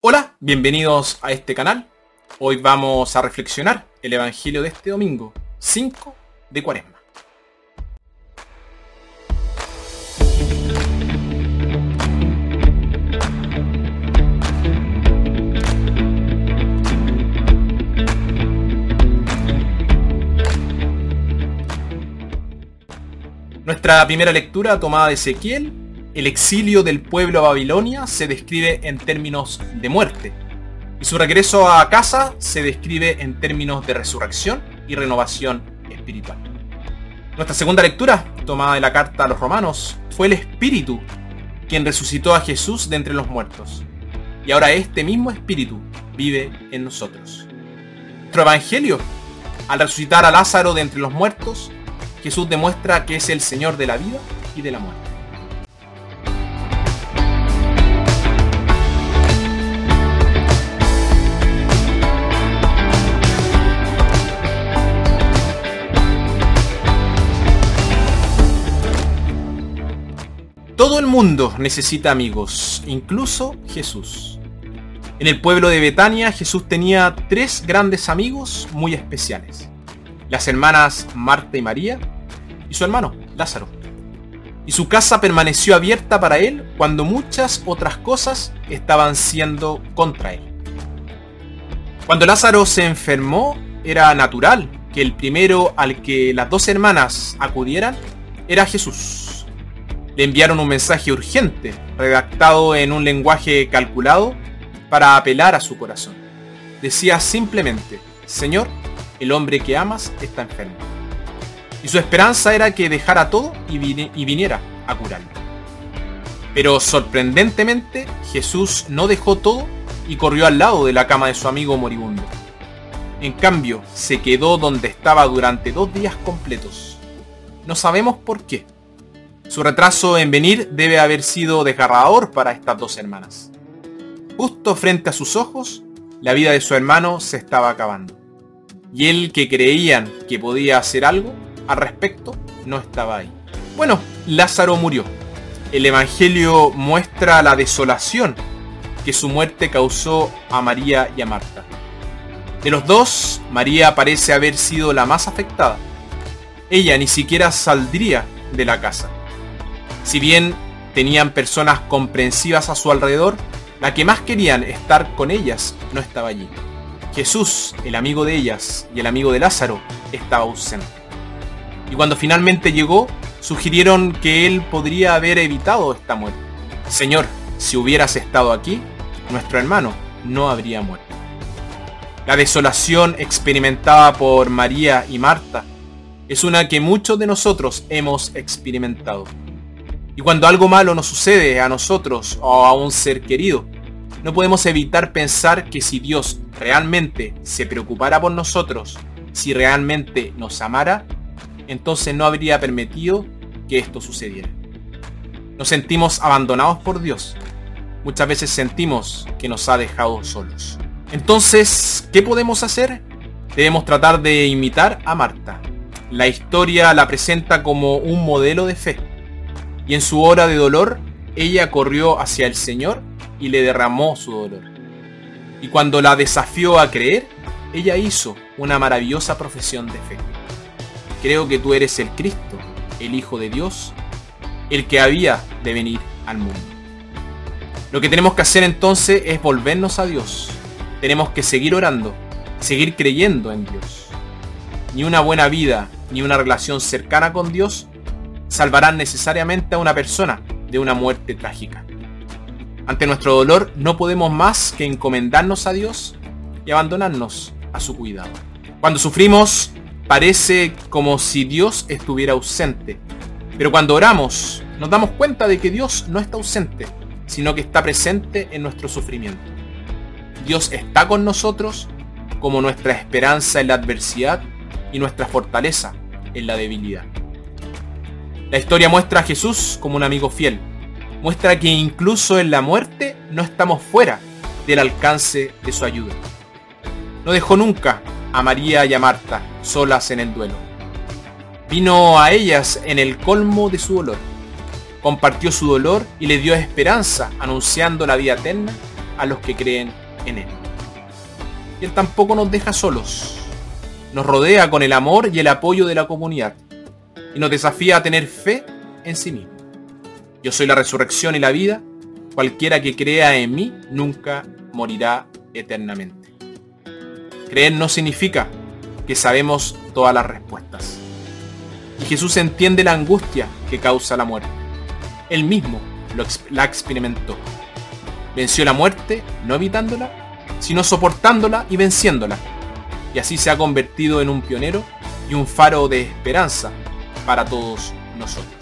Hola, bienvenidos a este canal. Hoy vamos a reflexionar el Evangelio de este domingo, 5 de Cuaresma. Nuestra primera lectura tomada de Ezequiel el exilio del pueblo a Babilonia se describe en términos de muerte y su regreso a casa se describe en términos de resurrección y renovación espiritual. Nuestra segunda lectura, tomada de la carta a los romanos, fue el Espíritu quien resucitó a Jesús de entre los muertos. Y ahora este mismo Espíritu vive en nosotros. Nuestro Evangelio, al resucitar a Lázaro de entre los muertos, Jesús demuestra que es el Señor de la vida y de la muerte. Todo el mundo necesita amigos, incluso Jesús. En el pueblo de Betania Jesús tenía tres grandes amigos muy especiales. Las hermanas Marta y María y su hermano Lázaro. Y su casa permaneció abierta para él cuando muchas otras cosas estaban siendo contra él. Cuando Lázaro se enfermó, era natural que el primero al que las dos hermanas acudieran era Jesús le enviaron un mensaje urgente, redactado en un lenguaje calculado, para apelar a su corazón. Decía simplemente, Señor, el hombre que amas está enfermo. Y su esperanza era que dejara todo y, viniera a curarlo. Pero sorprendentemente, Jesús no dejó todo y corrió al lado de la cama de su amigo moribundo. En cambio, se quedó donde estaba durante dos días completos. No sabemos por qué su retraso en venir debe haber sido desgarrador para estas dos hermanas. Justo frente a sus ojos, la vida de su hermano se estaba acabando. Y él que creían que podía hacer algo al respecto, no estaba ahí. Bueno, Lázaro murió. El Evangelio muestra la desolación que su muerte causó a María y a Marta. De los dos, María parece haber sido la más afectada. Ella ni siquiera saldría de la casa. Si bien tenían personas comprensivas a su alrededor, la que más querían estar con ellas no estaba allí. Jesús, el amigo de ellas y el amigo de Lázaro, estaba ausente. Y cuando finalmente llegó, sugirieron que él podría haber evitado esta muerte. Señor, si hubieras estado aquí, nuestro hermano no habría muerto. La desolación experimentada por María y Marta es una que muchos de nosotros hemos experimentado. Y cuando algo malo nos sucede a nosotros o a un ser querido, no podemos evitar pensar que si Dios realmente se preocupara por nosotros, si realmente nos amara, entonces no habría permitido que esto sucediera. Nos sentimos abandonados por Dios. Muchas veces sentimos que nos ha dejado solos. Entonces, ¿qué podemos hacer? Debemos tratar de imitar a Marta. La historia la presenta como un modelo de fe y en su hora de dolor, ella corrió hacia el Señor y le derramó su dolor. Y cuando la desafió a creer, ella hizo una maravillosa profesión de fe. Creo que tú eres el Cristo, el Hijo de Dios, el que había de venir al mundo. Lo que tenemos que hacer entonces es volvernos a Dios. Tenemos que seguir orando, seguir creyendo en Dios. Ni una buena vida, ni una relación cercana con Dios salvarán necesariamente a una persona de una muerte trágica. Ante nuestro dolor no podemos más que encomendarnos a Dios y abandonarnos a su cuidado. Cuando sufrimos parece como si Dios estuviera ausente, pero cuando oramos nos damos cuenta de que Dios no está ausente, sino que está presente en nuestro sufrimiento. Dios está con nosotros como nuestra esperanza en la adversidad y nuestra fortaleza en la debilidad. La historia muestra a Jesús como un amigo fiel. Muestra que incluso en la muerte no estamos fuera del alcance de su ayuda. No dejó nunca a María y a Marta solas en el duelo. Vino a ellas en el colmo de su dolor. Compartió su dolor y le dio esperanza anunciando la vida eterna a los que creen en Él. Y Él tampoco nos deja solos. Nos rodea con el amor y el apoyo de la comunidad. Y nos desafía a tener fe en sí mismo. Yo soy la resurrección y la vida. Cualquiera que crea en mí nunca morirá eternamente. Creer no significa que sabemos todas las respuestas. Y Jesús entiende la angustia que causa la muerte. Él mismo la experimentó. Venció la muerte no evitándola, sino soportándola y venciéndola. Y así se ha convertido en un pionero y un faro de esperanza para todos nosotros.